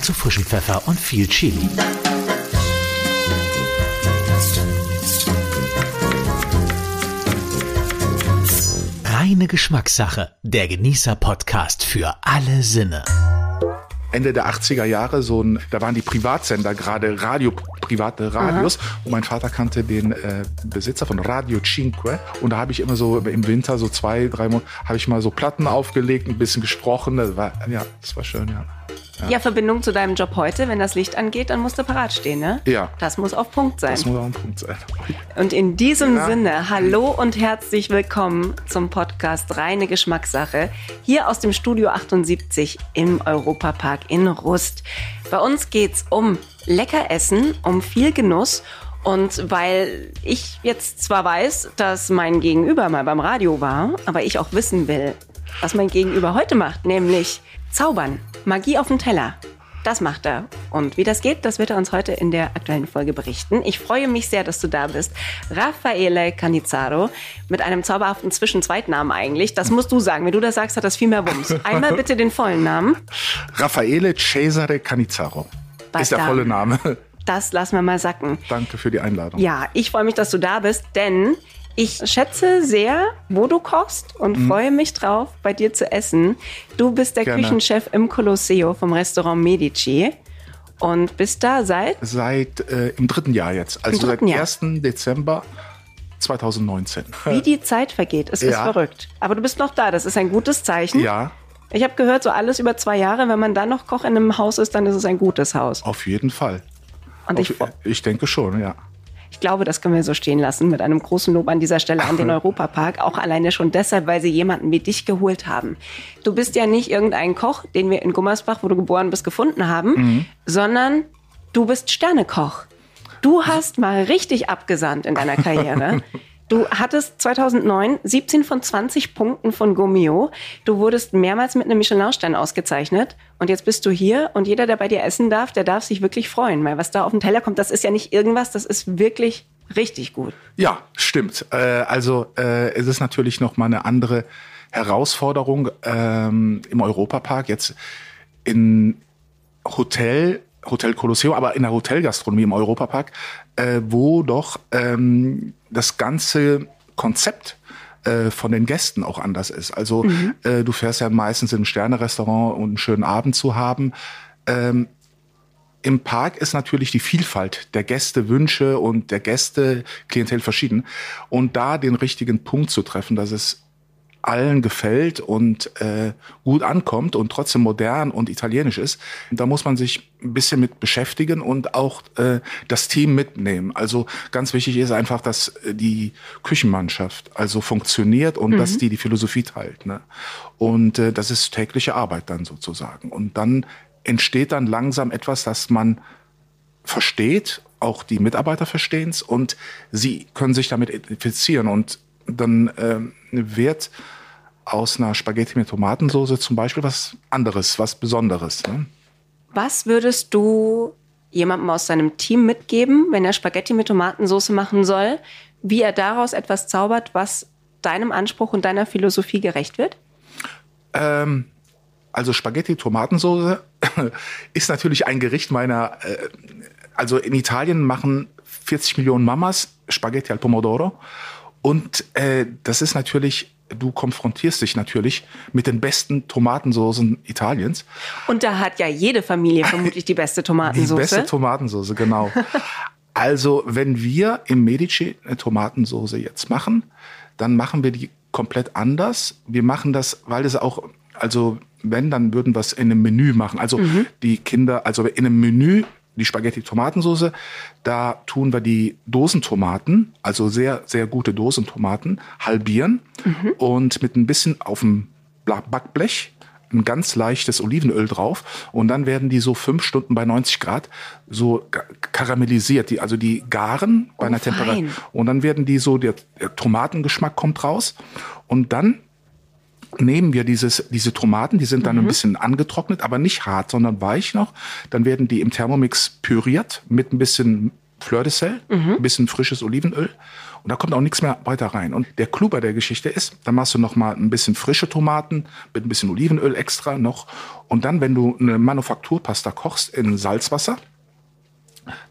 Dazu frischen Pfeffer und viel Chili. Reine Geschmackssache. Der Genießer-Podcast für alle Sinne. Ende der 80er Jahre so ein, da waren die Privatsender gerade Radio, private Radios Aha. und mein Vater kannte den äh, Besitzer von Radio Cinque und da habe ich immer so im Winter so zwei, drei Monate habe ich mal so Platten aufgelegt, ein bisschen gesprochen, das war ja, das war schön, ja. Ja. ja, Verbindung zu deinem Job heute, wenn das Licht angeht, dann musst du parat stehen, ne? Ja. Das muss auf Punkt sein. Das muss auf Punkt sein. Und in diesem ja. Sinne, hallo und herzlich willkommen zum Podcast Reine Geschmackssache hier aus dem Studio 78 im Europapark in Rust. Bei uns geht's um lecker Essen, um viel Genuss und weil ich jetzt zwar weiß, dass mein Gegenüber mal beim Radio war, aber ich auch wissen will, was mein Gegenüber heute macht, nämlich zaubern. Magie auf dem Teller. Das macht er. Und wie das geht, das wird er uns heute in der aktuellen Folge berichten. Ich freue mich sehr, dass du da bist. Raffaele Canizzaro mit einem zauberhaften Zwischenzweitnamen eigentlich. Das musst du sagen. Wenn du das sagst, hat das viel mehr Wumms. Einmal bitte den vollen Namen. Raffaele Cesare Canizzaro. Bei ist der volle Name. Das lassen wir mal sacken. Danke für die Einladung. Ja, ich freue mich, dass du da bist, denn ich schätze sehr, wo du kochst und mhm. freue mich drauf, bei dir zu essen. Du bist der Gerne. Küchenchef im Colosseo vom Restaurant Medici und bist da seit? Seit äh, im dritten Jahr jetzt, also seit Jahr. 1. Dezember 2019. Wie die Zeit vergeht, es ja. ist verrückt. Aber du bist noch da, das ist ein gutes Zeichen. Ja. Ich habe gehört, so alles über zwei Jahre, wenn man dann noch Koch in einem Haus ist, dann ist es ein gutes Haus. Auf jeden Fall. Und Auf, ich, ich denke schon, ja. Ich glaube, das können wir so stehen lassen mit einem großen Lob an dieser Stelle an den Europapark. Auch alleine schon deshalb, weil sie jemanden wie dich geholt haben. Du bist ja nicht irgendein Koch, den wir in Gummersbach, wo du geboren bist, gefunden haben, mhm. sondern du bist Sternekoch. Du hast mal richtig abgesandt in deiner Karriere. Du hattest 2009 17 von 20 Punkten von Gomio. Du wurdest mehrmals mit einem Michelin-Stern ausgezeichnet. Und jetzt bist du hier und jeder, der bei dir essen darf, der darf sich wirklich freuen. Weil was da auf den Teller kommt, das ist ja nicht irgendwas, das ist wirklich richtig gut. Ja, stimmt. Äh, also äh, es ist natürlich noch mal eine andere Herausforderung ähm, im Europapark. Jetzt in Hotel Hotel Colosseo, aber in der Hotelgastronomie im Europapark, äh, wo doch ähm, das ganze Konzept äh, von den Gästen auch anders ist. Also mhm. äh, du fährst ja meistens in ein Sternerestaurant und einen schönen Abend zu haben. Ähm, im Park ist natürlich die Vielfalt der Gästewünsche und der Gäste Klientel verschieden. Und da den richtigen Punkt zu treffen, dass es allen gefällt und äh, gut ankommt und trotzdem modern und italienisch ist, da muss man sich ein bisschen mit beschäftigen und auch äh, das Team mitnehmen. Also ganz wichtig ist einfach, dass äh, die Küchenmannschaft also funktioniert und mhm. dass die die Philosophie teilt. Ne? Und äh, das ist tägliche Arbeit dann sozusagen. Und dann entsteht dann langsam etwas, das man versteht, auch die Mitarbeiter verstehen es und sie können sich damit identifizieren und dann äh, wird aus einer Spaghetti mit Tomatensauce zum Beispiel was anderes, was Besonderes. Ne? Was würdest du jemandem aus seinem Team mitgeben, wenn er Spaghetti mit Tomatensauce machen soll, wie er daraus etwas zaubert, was deinem Anspruch und deiner Philosophie gerecht wird? Ähm, also Spaghetti Tomatensauce ist natürlich ein Gericht meiner. Äh, also in Italien machen 40 Millionen Mamas Spaghetti al Pomodoro und äh, das ist natürlich, du konfrontierst dich natürlich mit den besten Tomatensoßen Italiens. Und da hat ja jede Familie vermutlich die beste Tomatensauce. Die beste Tomatensauce, genau. also, wenn wir im Medici eine Tomatensauce jetzt machen, dann machen wir die komplett anders. Wir machen das, weil es auch, also wenn, dann würden wir es in einem Menü machen. Also mhm. die Kinder, also in einem Menü die Spaghetti-Tomatensauce. Da tun wir die Dosentomaten, also sehr, sehr gute Dosentomaten, halbieren mhm. und mit ein bisschen auf dem Backblech ein ganz leichtes Olivenöl drauf und dann werden die so fünf Stunden bei 90 Grad so karamellisiert, die, also die garen bei oh, einer Temperatur und dann werden die so, der, der Tomatengeschmack kommt raus und dann nehmen wir dieses, diese Tomaten, die sind dann mhm. ein bisschen angetrocknet, aber nicht hart, sondern weich noch. Dann werden die im Thermomix püriert mit ein bisschen Fleur de Sel, ein bisschen frisches Olivenöl und da kommt auch nichts mehr weiter rein. Und der Clou bei der Geschichte ist, dann machst du noch mal ein bisschen frische Tomaten mit ein bisschen Olivenöl extra noch und dann, wenn du eine Manufakturpasta kochst in Salzwasser,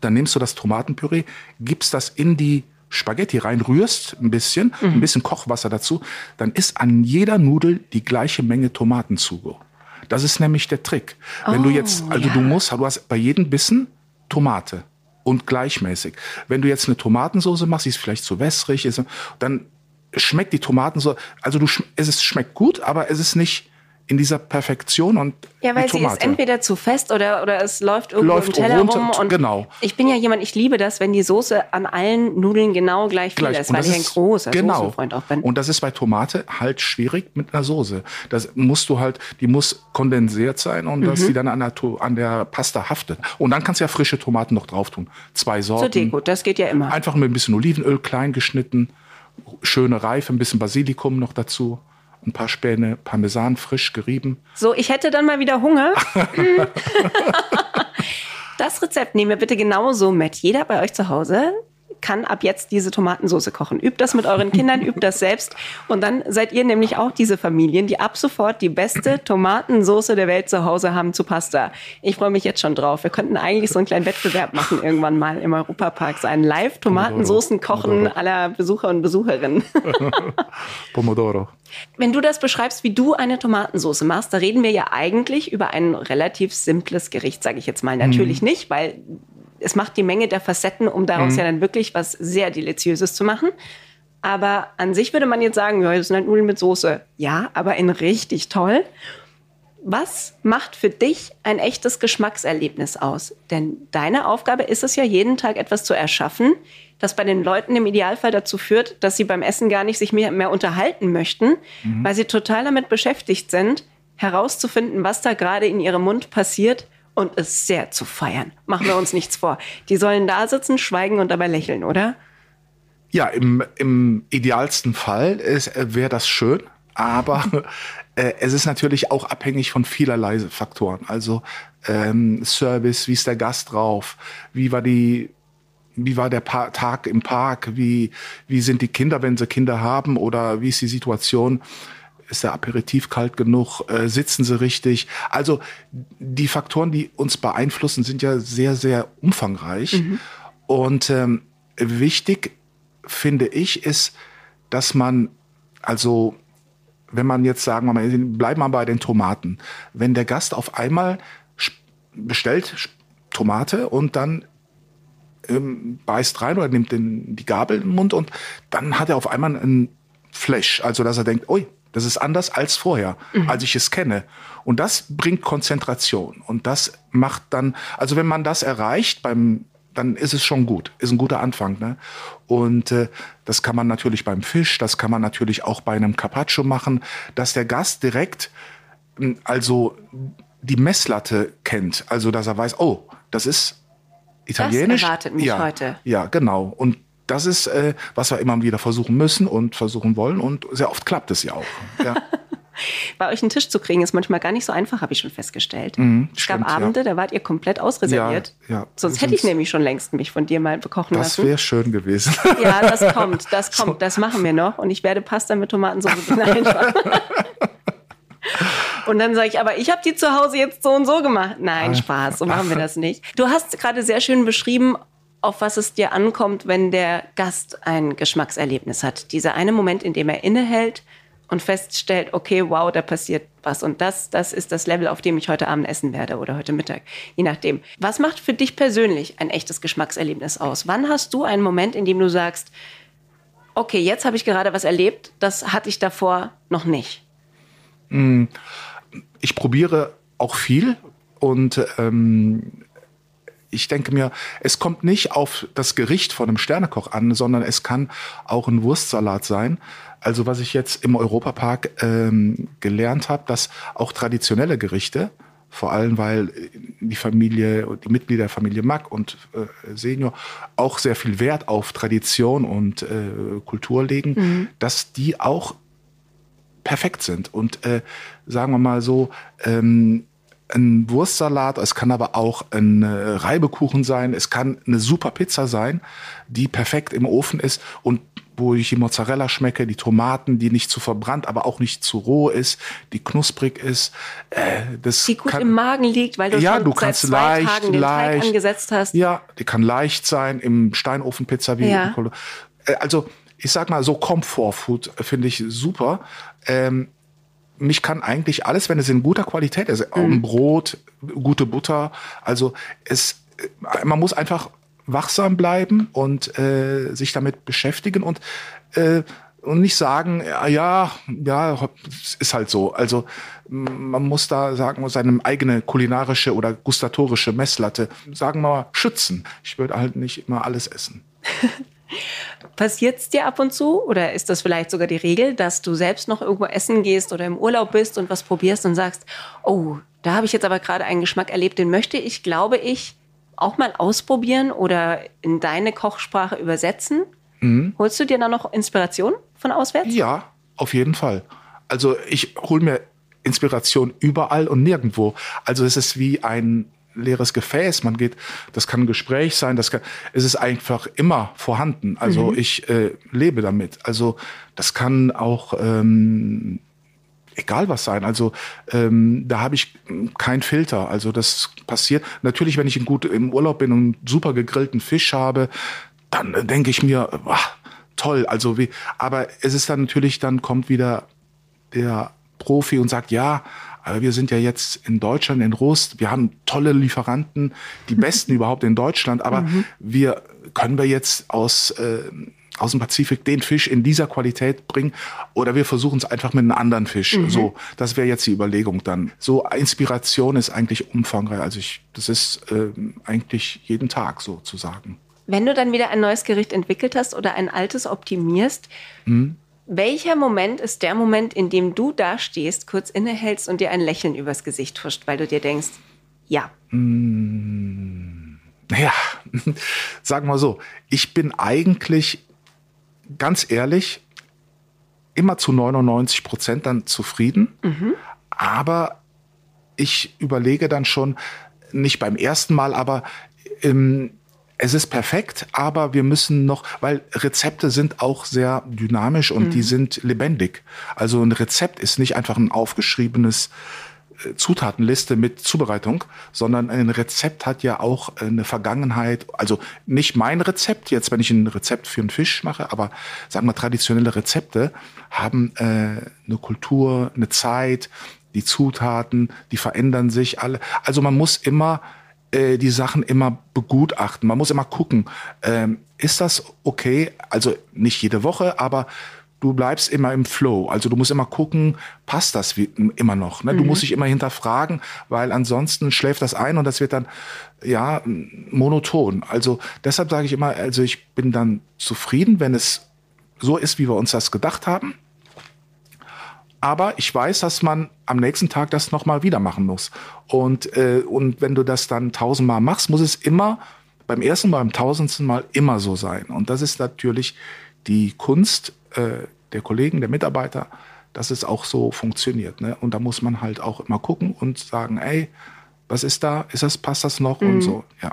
dann nimmst du das Tomatenpüree, gibst das in die Spaghetti rein, rührst ein bisschen, ein bisschen Kochwasser dazu, dann ist an jeder Nudel die gleiche Menge Tomatenzugo. Das ist nämlich der Trick. Wenn du jetzt, also ja. du musst, du hast bei jedem Bissen Tomate und gleichmäßig. Wenn du jetzt eine Tomatensauce machst, die ist vielleicht zu wässrig, ist, dann schmeckt die Tomatensauce, also du, es ist, schmeckt gut, aber es ist nicht in dieser Perfektion und Ja, weil sie ist entweder zu fest oder, oder es läuft irgendwo Läuft im Teller runter, rum. Und genau. Ich bin ja jemand, ich liebe das, wenn die Soße an allen Nudeln genau gleich viel Gleich. ist, weil ich ein großer genau. Soßenfreund auch bin. Und das ist bei Tomate halt schwierig mit einer Soße. Das musst du halt, die muss kondensiert sein und Mhm. dass die dann an der, an der Pasta haftet. Und dann kannst du ja frische Tomaten noch drauf tun. Zwei Sorten. Zur Deko, das geht ja immer. Einfach mit ein bisschen Olivenöl klein geschnitten, schöne Reife, ein bisschen Basilikum noch dazu, ein paar Späne, Parmesan frisch gerieben. So, ich hätte dann mal wieder Hunger. das Rezept nehmen wir bitte genauso mit. Jeder bei euch zu Hause kann ab jetzt diese Tomatensauce kochen. Übt das mit euren Kindern, übt das selbst. Und dann seid ihr nämlich auch diese Familien, die ab sofort die beste Tomatensauce der Welt zu Hause haben zu Pasta. Ich freue mich jetzt schon drauf. Wir könnten eigentlich so einen kleinen Wettbewerb machen irgendwann mal im Europapark. So ein Live-Tomatensoßen kochen Pomodoro. aller Besucher und Besucherinnen. Pomodoro. Wenn du das beschreibst, wie du eine Tomatensauce machst, da reden wir ja eigentlich über ein relativ simples Gericht, sage ich jetzt mal. Natürlich nicht, weil es macht die Menge der Facetten, um daraus ja dann wirklich was sehr Deliziöses zu machen. Aber an sich würde man jetzt sagen, ja, das sind halt Nudeln mit Soße. Ja, aber in richtig toll. Was macht für dich ein echtes Geschmackserlebnis aus? Denn deine Aufgabe ist es ja, jeden Tag etwas zu erschaffen, das bei den Leuten im Idealfall dazu führt, dass sie beim Essen gar nicht sich mehr, mehr unterhalten möchten, weil sie total damit beschäftigt sind, herauszufinden, was da gerade in ihrem Mund passiert und es sehr zu feiern. Machen wir uns nichts vor. Die sollen da sitzen, schweigen und dabei lächeln, oder? Ja, im, im idealsten Fall wäre das schön, aber äh, es ist natürlich auch abhängig von vielerlei Faktoren. Also ähm, Service, wie ist der Gast drauf, wie war die wie war der pa Tag im Park, wie, wie sind die Kinder, wenn sie Kinder haben oder wie ist die Situation, ist der Aperitif kalt genug, äh, sitzen sie richtig. Also die Faktoren, die uns beeinflussen, sind ja sehr, sehr umfangreich. Und ähm, wichtig finde ich, ist, dass man, also wenn man jetzt sagen wir mal, bleiben wir bei den Tomaten, wenn der Gast auf einmal bestellt Tomate und dann ähm, beißt rein oder nimmt den, die Gabel in den Mund und dann hat er auf einmal einen Flash, also dass er denkt, ui, das ist anders als vorher, als ich es kenne. Und das bringt Konzentration und das macht dann, also wenn man das erreicht beim dann ist es schon gut, ist ein guter Anfang. Ne? Und äh, das kann man natürlich beim Fisch, das kann man natürlich auch bei einem Carpaccio machen, dass der Gast direkt mh, also die Messlatte kennt, also dass er weiß, oh, das ist italienisch. erwartet mich ja, heute. Ja, genau. Und das ist, äh, was wir immer wieder versuchen müssen und versuchen wollen. Und sehr oft klappt es ja auch. Ja. Bei euch einen Tisch zu kriegen, ist manchmal gar nicht so einfach, habe ich schon festgestellt. es gab stimmt, ja. Abende, da wart ihr komplett ausreserviert. Ja, ja. Sonst hätte ich nämlich schon längst mich von dir mal bekochen Das lassen. wäre schön gewesen. Ja, das kommt, das kommt, das machen wir noch. Und ich werde Pasta mit Tomatensauce einfach. Und dann sage ich, aber ich habe die zu Hause jetzt so und so gemacht. Nein, Spaß, so machen wir das nicht. Du hast gerade sehr schön beschrieben, auf was es dir ankommt, wenn der Gast ein Geschmackserlebnis hat. Dieser eine Moment, in dem er innehält und feststellt, okay, wow, da passiert was. Und das, das ist das Level, auf dem ich heute Abend essen werde oder heute Mittag, je nachdem. Was macht für dich persönlich ein echtes Geschmackserlebnis aus? Wann hast du einen Moment, in dem du sagst, okay, jetzt habe ich gerade was erlebt, das hatte ich davor noch nicht? ich probiere auch viel und ähm, ich denke mir, es kommt nicht auf das Gericht von einem Sternekoch an, sondern es kann auch ein Wurstsalat sein. Also was ich jetzt im Europapark ähm, gelernt habe, dass auch traditionelle Gerichte, vor allem weil die Familie, die Mitglieder der Familie Mack und äh, Senior auch sehr viel Wert auf Tradition und äh, Kultur legen, dass die auch perfekt sind. Und äh, sagen wir mal so, ähm, ein Wurstsalat, es kann aber auch ein äh, Reibekuchen sein, es kann eine super Pizza sein, die perfekt im Ofen ist und wo ich die Mozzarella schmecke, die Tomaten, die nicht zu verbrannt, aber auch nicht zu roh ist, die knusprig ist. Äh, das die gut kann, im Magen liegt, weil du ja, schon du seit kannst zwei leicht, Tagen den leicht, Teig angesetzt hast. Ja, die kann leicht sein im Steinofenpizza wie ja. Äh, also ich sag mal so Comfort-Food finde ich super. Ähm, mich kann eigentlich alles, wenn es in guter Qualität ist, mhm. Brot, gute Butter, also es, äh, man muss einfach wachsam bleiben und äh, sich damit beschäftigen und äh, und nicht sagen, ja, ja, ja, ist halt so. Also man muss da sagen, seine eigene kulinarische oder gustatorische Messlatte, sagen wir mal, schützen. Ich würde halt nicht immer alles essen. Passiert es dir ab und zu oder ist das vielleicht sogar die Regel, dass du selbst noch irgendwo essen gehst oder im Urlaub bist und was probierst und sagst, oh, da habe ich jetzt aber gerade einen Geschmack erlebt, den möchte ich, glaube ich, auch mal ausprobieren oder in deine Kochsprache übersetzen? Mhm. Holst du dir da noch Inspiration von auswärts? Ja, auf jeden Fall. Also ich hole mir Inspiration überall und nirgendwo. Also es ist wie ein leeres Gefäß. Man geht, das kann ein Gespräch sein, das kann, es ist einfach immer vorhanden. Also mhm. ich äh, lebe damit. Also das kann auch ähm, egal was sein. Also ähm, da habe ich keinen Filter. Also das passiert. Natürlich, wenn ich in gut im Urlaub bin und super gegrillten Fisch habe, dann äh, denke ich mir, boah, toll. Also wie, aber es ist dann natürlich, dann kommt wieder der Profi und sagt, ja, aber wir sind ja jetzt in Deutschland, in Rust, wir haben tolle Lieferanten, die besten überhaupt in Deutschland, aber mhm. wir können wir jetzt aus äh, aus dem Pazifik den Fisch in dieser Qualität bringen oder wir versuchen es einfach mit einem anderen Fisch. Mhm. So, das wäre jetzt die Überlegung dann. So Inspiration ist eigentlich umfangreich. Also ich, das ist äh, eigentlich jeden Tag sozusagen. Wenn du dann wieder ein neues Gericht entwickelt hast oder ein altes optimierst, mhm. Welcher Moment ist der Moment, in dem du da stehst, kurz innehältst und dir ein Lächeln übers Gesicht huscht, weil du dir denkst, ja. Mhm. Naja, sagen wir so, ich bin eigentlich ganz ehrlich, immer zu 99 Prozent dann zufrieden. Mhm. Aber ich überlege dann schon, nicht beim ersten Mal, aber ähm, es ist perfekt, aber wir müssen noch, weil Rezepte sind auch sehr dynamisch und mhm. die sind lebendig. Also ein Rezept ist nicht einfach ein aufgeschriebenes Zutatenliste mit Zubereitung, sondern ein Rezept hat ja auch eine Vergangenheit. Also nicht mein Rezept, jetzt wenn ich ein Rezept für einen Fisch mache, aber sagen wir traditionelle Rezepte haben äh, eine Kultur, eine Zeit, die Zutaten, die verändern sich alle. Also man muss immer äh, die Sachen immer begutachten. Man muss immer gucken, ähm, ist das okay? Also nicht jede Woche, aber du bleibst immer im Flow. Also du musst immer gucken, passt das wie, immer noch. Ne? Du mhm. musst dich immer hinterfragen, weil ansonsten schläft das ein und das wird dann ja monoton. Also deshalb sage ich immer, also ich bin dann zufrieden, wenn es so ist, wie wir uns das gedacht haben. Aber ich weiß, dass man am nächsten Tag das nochmal wieder machen muss. Und, äh, und wenn du das dann tausendmal machst, muss es immer beim ersten, beim tausendsten Mal immer so sein. Und das ist natürlich die Kunst äh, der Kollegen, der Mitarbeiter, dass es auch so funktioniert. Ne? Und da muss man halt auch immer gucken und sagen, ey, was ist da? Ist das, passt das noch? Mhm. Und so, ja.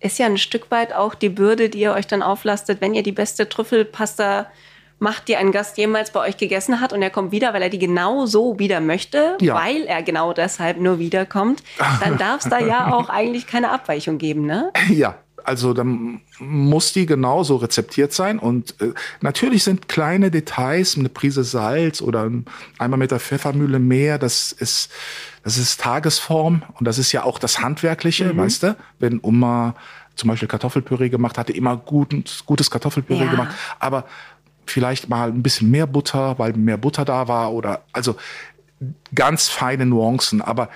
Ist ja ein Stück weit auch die Bürde, die ihr euch dann auflastet, wenn ihr die beste Trüffelpasta macht, die ein Gast jemals bei euch gegessen hat und er kommt wieder, weil er die genau so wieder möchte, ja. weil er genau deshalb nur wiederkommt, dann darf es da ja auch eigentlich keine Abweichung geben, ne? Ja, also dann muss die genauso rezeptiert sein. Und äh, natürlich sind kleine Details, eine Prise Salz oder einmal mit der Pfeffermühle mehr, das ist, das ist Tagesform und das ist ja auch das Handwerkliche, mhm. weißt du? Wenn Oma zum Beispiel Kartoffelpüree gemacht hatte, immer gutes, gutes Kartoffelpüree ja. gemacht, aber vielleicht mal ein bisschen mehr Butter, weil mehr Butter da war oder also ganz feine Nuancen, aber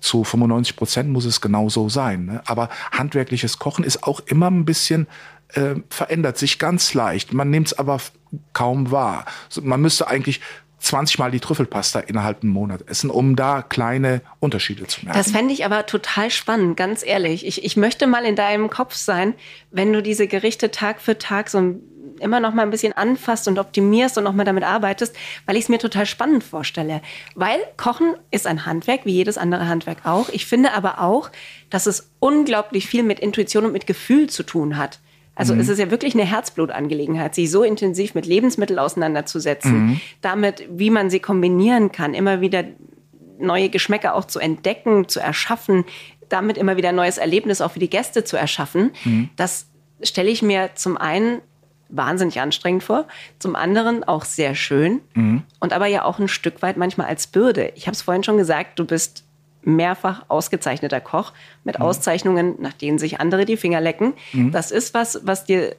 zu 95 Prozent muss es genau so sein. Ne? Aber handwerkliches Kochen ist auch immer ein bisschen äh, verändert sich ganz leicht. Man nimmt es aber kaum wahr. Man müsste eigentlich 20 Mal die Trüffelpasta innerhalb einem Monat essen, um da kleine Unterschiede zu merken. Das fände ich aber total spannend, ganz ehrlich. Ich, ich möchte mal in deinem Kopf sein, wenn du diese Gerichte Tag für Tag so immer noch mal ein bisschen anfasst und optimierst und noch mal damit arbeitest, weil ich es mir total spannend vorstelle. Weil Kochen ist ein Handwerk, wie jedes andere Handwerk auch. Ich finde aber auch, dass es unglaublich viel mit Intuition und mit Gefühl zu tun hat. Also mhm. es ist ja wirklich eine Herzblutangelegenheit, sich so intensiv mit Lebensmitteln auseinanderzusetzen, mhm. damit, wie man sie kombinieren kann, immer wieder neue Geschmäcker auch zu entdecken, zu erschaffen, damit immer wieder ein neues Erlebnis auch für die Gäste zu erschaffen. Mhm. Das stelle ich mir zum einen wahnsinnig anstrengend vor, zum anderen auch sehr schön mhm. und aber ja auch ein Stück weit manchmal als Bürde. Ich habe es vorhin schon gesagt, du bist mehrfach ausgezeichneter Koch mit mhm. Auszeichnungen, nach denen sich andere die Finger lecken. Mhm. Das ist was, was dir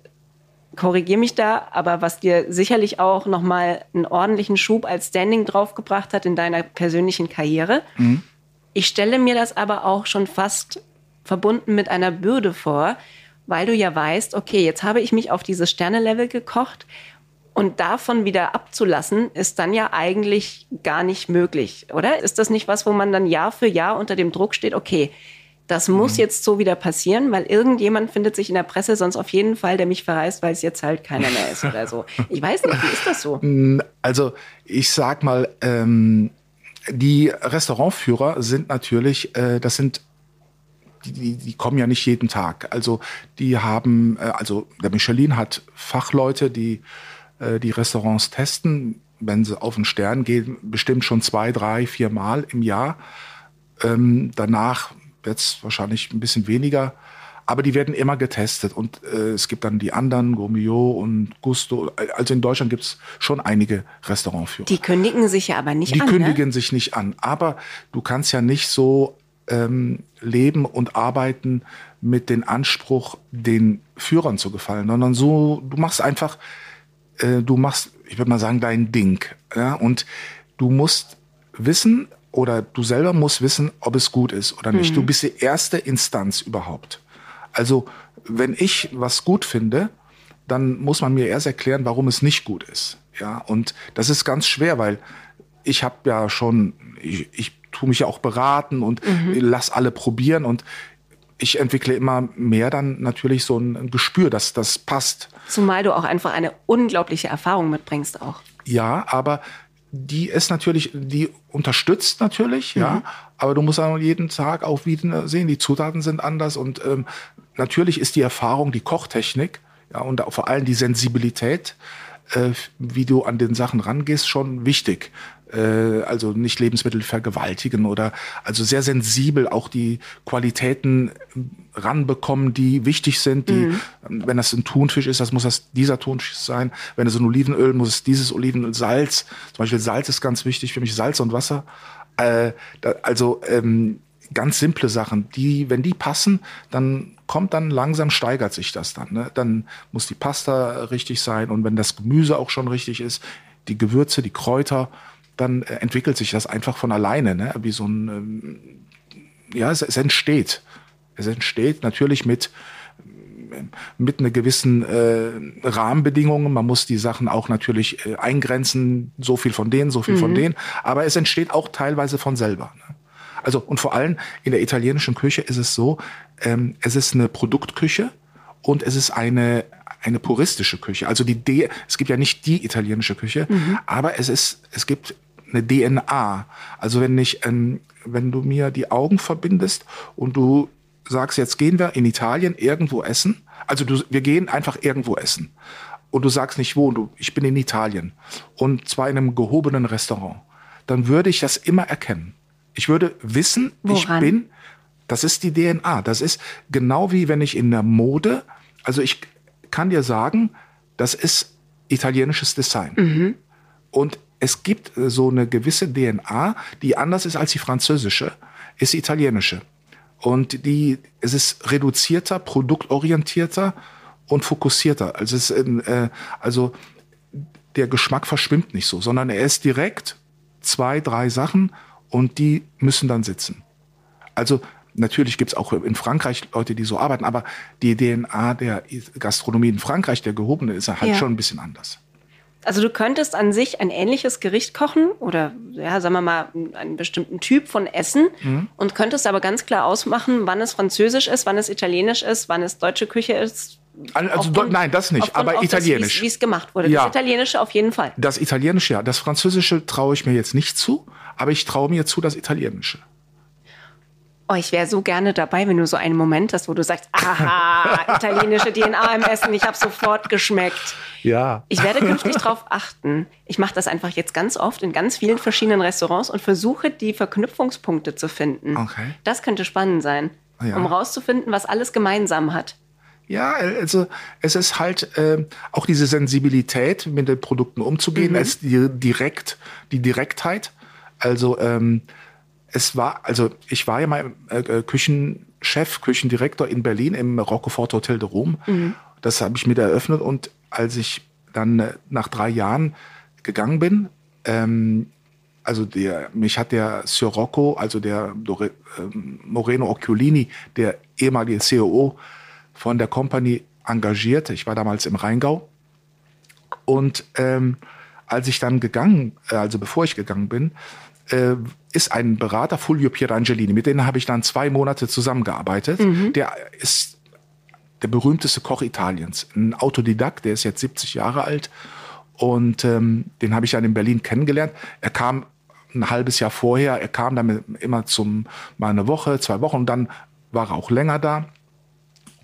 korrigier mich da, aber was dir sicherlich auch nochmal einen ordentlichen Schub als Standing draufgebracht hat in deiner persönlichen Karriere. Mhm. Ich stelle mir das aber auch schon fast verbunden mit einer Bürde vor, weil du ja weißt, okay, jetzt habe ich mich auf dieses Sternelevel gekocht und davon wieder abzulassen, ist dann ja eigentlich gar nicht möglich, oder? Ist das nicht was, wo man dann Jahr für Jahr unter dem Druck steht, okay, das muss mhm. jetzt so wieder passieren, weil irgendjemand findet sich in der Presse sonst auf jeden Fall, der mich verreist, weil es jetzt halt keiner mehr ist oder so. Ich weiß nicht, wie ist das so? Also ich sag mal, ähm, die Restaurantführer sind natürlich, äh, das sind die, die kommen ja nicht jeden Tag. Also die haben, äh, also der Michelin hat Fachleute, die äh, die Restaurants testen, wenn sie auf den Stern gehen, bestimmt schon zwei, drei, vier Mal im Jahr. Ähm, danach wird es wahrscheinlich ein bisschen weniger. Aber die werden immer getestet und äh, es gibt dann die anderen, Gourmillot und Gusto. Also in Deutschland gibt es schon einige Restaurantführer. Die kündigen sich ja aber nicht die an. Die kündigen ne? sich nicht an. Aber du kannst ja nicht so ähm, leben und arbeiten mit dem Anspruch, den Führern zu gefallen, sondern so, du machst einfach äh, du machst, ich würde mal sagen, dein Ding. Ja? Und du musst wissen oder du selber musst wissen, ob es gut ist oder nicht. Mhm. Du bist die erste Instanz überhaupt. Also wenn ich was gut finde, dann muss man mir erst erklären, warum es nicht gut ist. Ja, und das ist ganz schwer, weil ich habe ja schon, ich, ich tue mich ja auch beraten und mhm. lass alle probieren und ich entwickle immer mehr dann natürlich so ein Gespür, dass das passt. Zumal du auch einfach eine unglaubliche Erfahrung mitbringst auch. Ja, aber die ist natürlich, die unterstützt natürlich, mhm. ja, aber du musst auch jeden Tag auch wieder sehen, die Zutaten sind anders und ähm, natürlich ist die Erfahrung, die Kochtechnik, ja, und vor allem die Sensibilität, äh, wie du an den Sachen rangehst, schon wichtig äh, also nicht Lebensmittel vergewaltigen oder also sehr sensibel auch die Qualitäten ranbekommen, die wichtig sind. Die, mhm. Wenn das ein Thunfisch ist, das muss das dieser Thunfisch sein. Wenn es ein Olivenöl, muss es dieses Olivenöl, Salz. Zum Beispiel Salz ist ganz wichtig für mich, Salz und Wasser. Äh, da, also ähm, ganz simple Sachen, die, wenn die passen, dann kommt dann langsam steigert sich das dann. Ne? Dann muss die Pasta richtig sein und wenn das Gemüse auch schon richtig ist, die Gewürze, die Kräuter dann äh, entwickelt sich das einfach von alleine, ne? wie so ein, ähm, ja, es, es entsteht. Es entsteht natürlich mit mit einer gewissen äh, Rahmenbedingungen. Man muss die Sachen auch natürlich äh, eingrenzen, so viel von denen, so viel mhm. von denen. Aber es entsteht auch teilweise von selber. Ne? Also und vor allem in der italienischen Küche ist es so, ähm, es ist eine Produktküche und es ist eine eine puristische Küche. Also die D, es gibt ja nicht die italienische Küche, mhm. aber es ist, es gibt eine DNA. Also wenn ich, ähm, wenn du mir die Augen verbindest und du sagst, jetzt gehen wir in Italien irgendwo essen, also du, wir gehen einfach irgendwo essen und du sagst nicht wo, du, ich bin in Italien und zwar in einem gehobenen Restaurant, dann würde ich das immer erkennen. Ich würde wissen, Woran? ich bin, das ist die DNA. Das ist genau wie wenn ich in der Mode, also ich kann dir sagen, das ist italienisches Design. Mhm. Und es gibt äh, so eine gewisse DNA, die anders ist als die französische, ist die italienische. Und die, es ist reduzierter, produktorientierter und fokussierter. Also, es ist, äh, also der Geschmack verschwimmt nicht so, sondern er ist direkt zwei, drei Sachen und die müssen dann sitzen. Also natürlich gibt's auch in Frankreich Leute, die so arbeiten, aber die DNA der Gastronomie in Frankreich, der gehobene, ist halt ja. schon ein bisschen anders. Also du könntest an sich ein ähnliches Gericht kochen oder ja, sagen wir mal einen bestimmten Typ von Essen mhm. und könntest aber ganz klar ausmachen, wann es französisch ist, wann es italienisch ist, wann es deutsche Küche ist. Also aufgrund, nein, das nicht, aber italienisch. Wie es gemacht wurde. Ja. Das italienische auf jeden Fall. Das italienische ja, das französische traue ich mir jetzt nicht zu, aber ich traue mir zu das italienische. Oh, ich wäre so gerne dabei, wenn du so einen Moment hast, wo du sagst, aha, italienische DNA im Essen, ich habe sofort geschmeckt. Ja. Ich werde künftig darauf achten. Ich mache das einfach jetzt ganz oft in ganz vielen verschiedenen Restaurants und versuche, die Verknüpfungspunkte zu finden. Okay. Das könnte spannend sein, ja. um rauszufinden, was alles gemeinsam hat. Ja, also es ist halt äh, auch diese Sensibilität, mit den Produkten umzugehen, mhm. es die direkt die Direktheit. Also ähm, es war, also ich war ja mal äh, äh, Küchenchef, Küchendirektor in Berlin im Rockefort Hotel de Rom. Mhm. Das habe ich mit eröffnet und als ich dann äh, nach drei Jahren gegangen bin, ähm, also der, mich hat der Sir Rocco, also der Dore, ähm, Moreno Occhiolini, der ehemalige COO von der Company engagiert. Ich war damals im Rheingau. Und ähm, als ich dann gegangen, äh, also bevor ich gegangen bin, äh, ist ein Berater, Fulvio Pierangelini. Mit denen habe ich dann zwei Monate zusammengearbeitet. Mhm. Der ist der berühmteste Koch Italiens. Ein Autodidakt, der ist jetzt 70 Jahre alt. Und ähm, den habe ich dann in Berlin kennengelernt. Er kam ein halbes Jahr vorher, er kam dann immer zum mal eine Woche, zwei Wochen und dann war er auch länger da.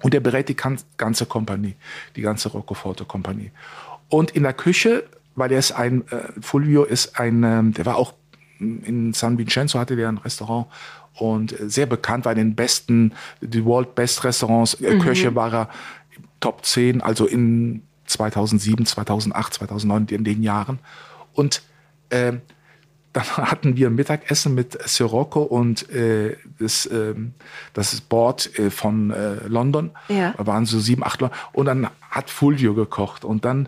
Und er berät die ganze Kompanie, die ganze Roccoforte-Kompanie. Und in der Küche, weil er ist ein, äh, Fulvio ist ein, ähm, der war auch in San Vincenzo hatte der ein Restaurant und sehr bekannt war in den besten, die World Best Restaurants, äh, mhm. Köche war er Top 10, also in 2007, 2008, 2009, in den Jahren. Und äh, dann hatten wir Mittagessen mit Sirocco und äh, das, äh, das Board äh, von äh, London. Ja. Da waren so sieben, acht Leute. Und dann hat Fulvio gekocht. Und dann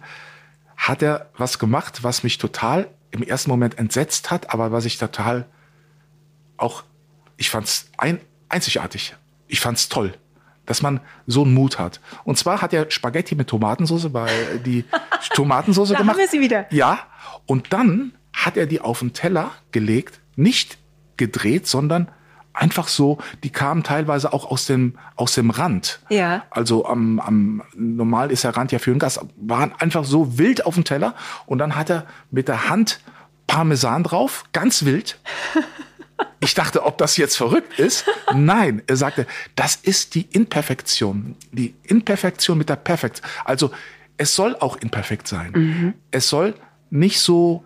hat er was gemacht, was mich total im ersten Moment entsetzt hat, aber was ich total auch, ich fand's ein, einzigartig. Ich fand's toll, dass man so einen Mut hat. Und zwar hat er Spaghetti mit Tomatensauce, weil die Tomatensauce da gemacht. Haben wir sie wieder. Ja. Und dann hat er die auf den Teller gelegt, nicht gedreht, sondern einfach so, die kamen teilweise auch aus dem, aus dem Rand. Ja. Also am, am, normal ist der Rand ja für den Gast, waren einfach so wild auf dem Teller und dann hat er mit der Hand Parmesan drauf, ganz wild. Ich dachte, ob das jetzt verrückt ist. Nein, er sagte, das ist die Imperfektion. Die Imperfektion mit der Perfekt. Also es soll auch imperfekt sein. Mhm. Es soll nicht so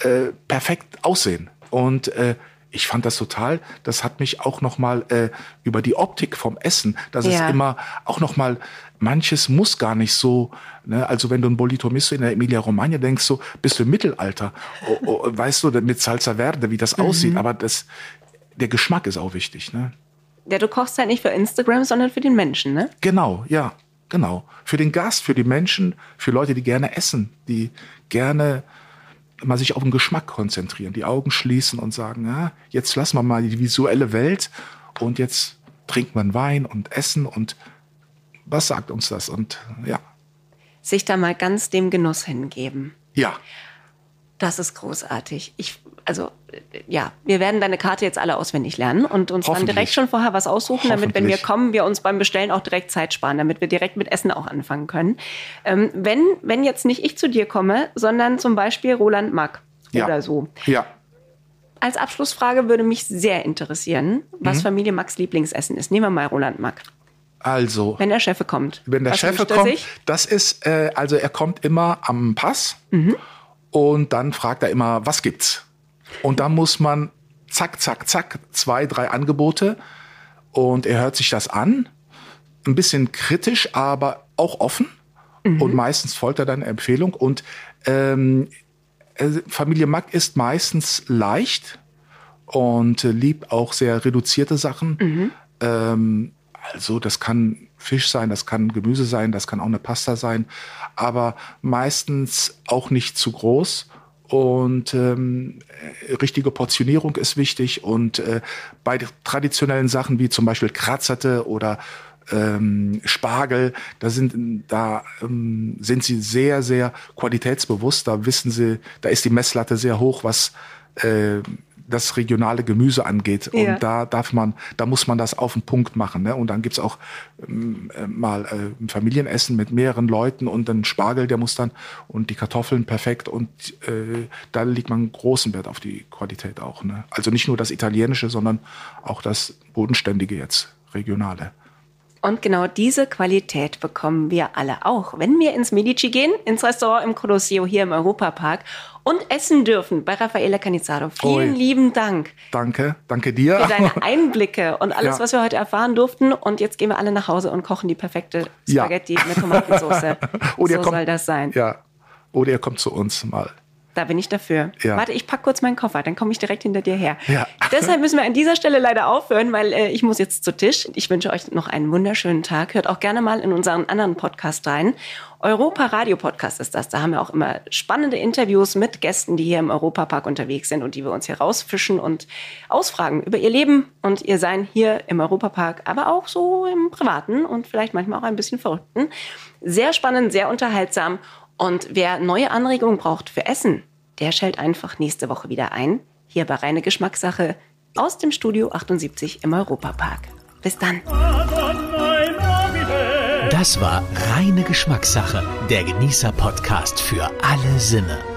äh, perfekt aussehen. Und äh, ich fand das total, das hat mich auch noch mal äh, über die Optik vom Essen, dass ja. es immer auch noch mal manches muss gar nicht so, ne? also wenn du ein Bolito Misto in der Emilia Romagna denkst, so bist du im Mittelalter, oh, oh, weißt du mit Salsa Verde, wie das mhm. aussieht, aber das, der Geschmack ist auch wichtig. Ne? Ja, du kochst halt nicht für Instagram, sondern für den Menschen, ne? Genau, ja, genau. Für den Gast, für die Menschen, für Leute, die gerne essen, die gerne mal sich auf den Geschmack konzentrieren, die Augen schließen und sagen, ja, jetzt lassen wir mal die visuelle Welt und jetzt trinkt man Wein und Essen und was sagt uns das? Und ja. Sich da mal ganz dem Genuss hingeben. Ja. Das ist großartig. Ich, also, ja, wir werden deine Karte jetzt alle auswendig lernen und uns dann direkt schon vorher was aussuchen, damit, wenn wir kommen, wir uns beim Bestellen auch direkt Zeit sparen, damit wir direkt mit Essen auch anfangen können. Ähm, wenn, wenn jetzt nicht ich zu dir komme, sondern zum Beispiel Roland Mack ja. oder so. Ja. Als Abschlussfrage würde mich sehr interessieren, was mhm. Familie Macks Lieblingsessen ist. Nehmen wir mal Roland Mack. Also. Wenn der Chef kommt. Wenn der Chef kommt, sich? das ist, äh, also er kommt immer am Pass. Mhm. Und dann fragt er immer, was gibt's? Und dann muss man zack, zack, zack, zwei, drei Angebote. Und er hört sich das an. Ein bisschen kritisch, aber auch offen. Mhm. Und meistens folgt er dann eine Empfehlung. Und ähm, äh, Familie Mack ist meistens leicht und äh, liebt auch sehr reduzierte Sachen. Mhm. Ähm, also das kann Fisch sein, das kann Gemüse sein, das kann auch eine Pasta sein, aber meistens auch nicht zu groß. Und ähm, richtige Portionierung ist wichtig. Und äh, bei traditionellen Sachen wie zum Beispiel Kratzerte oder ähm, Spargel, da sind, da ähm, sind sie sehr, sehr qualitätsbewusst. Da wissen sie, da ist die Messlatte sehr hoch, was äh, das regionale Gemüse angeht. Ja. Und da darf man, da muss man das auf den Punkt machen. Ne? Und dann gibt's auch ähm, äh, mal äh, ein Familienessen mit mehreren Leuten und dann Spargel, der muss dann und die Kartoffeln perfekt. Und äh, da liegt man großen Wert auf die Qualität auch. Ne? Also nicht nur das Italienische, sondern auch das Bodenständige jetzt, regionale. Und genau diese Qualität bekommen wir alle auch, wenn wir ins Medici gehen, ins Restaurant im Colosseo hier im Europapark und essen dürfen bei Raffaele Canizzaro. Vielen Ui. lieben Dank Danke, danke dir. für deine Einblicke und alles, Ja. was wir heute erfahren durften. Und jetzt gehen wir alle nach Hause und kochen die perfekte Ja. Spaghetti mit Tomatensauce. So kommt- soll das sein. Ja. Oder ihr kommt zu uns mal. Da bin ich dafür. Ja. Warte, ich pack kurz meinen Koffer, dann komme ich direkt hinter dir her. Ja. Deshalb müssen wir an dieser Stelle leider aufhören, weil äh, ich muss jetzt zu Tisch. Ich wünsche euch noch einen wunderschönen Tag. Hört auch gerne mal in unseren anderen Podcast rein. Europa Radio Podcast ist das. Da haben wir auch immer spannende Interviews mit Gästen, die hier im Europapark unterwegs sind und die wir uns hier rausfischen und ausfragen über ihr Leben und ihr Sein hier im Europapark, aber auch so im Privaten und vielleicht manchmal auch ein bisschen Verrückten. Sehr spannend, sehr unterhaltsam. Und wer neue Anregungen braucht für Essen, der schellt einfach nächste Woche wieder ein. Hier bei Reine Geschmackssache aus dem Studio 78 im Europapark. Bis dann. Das war Reine Geschmackssache, der Genießer-Podcast für alle Sinne.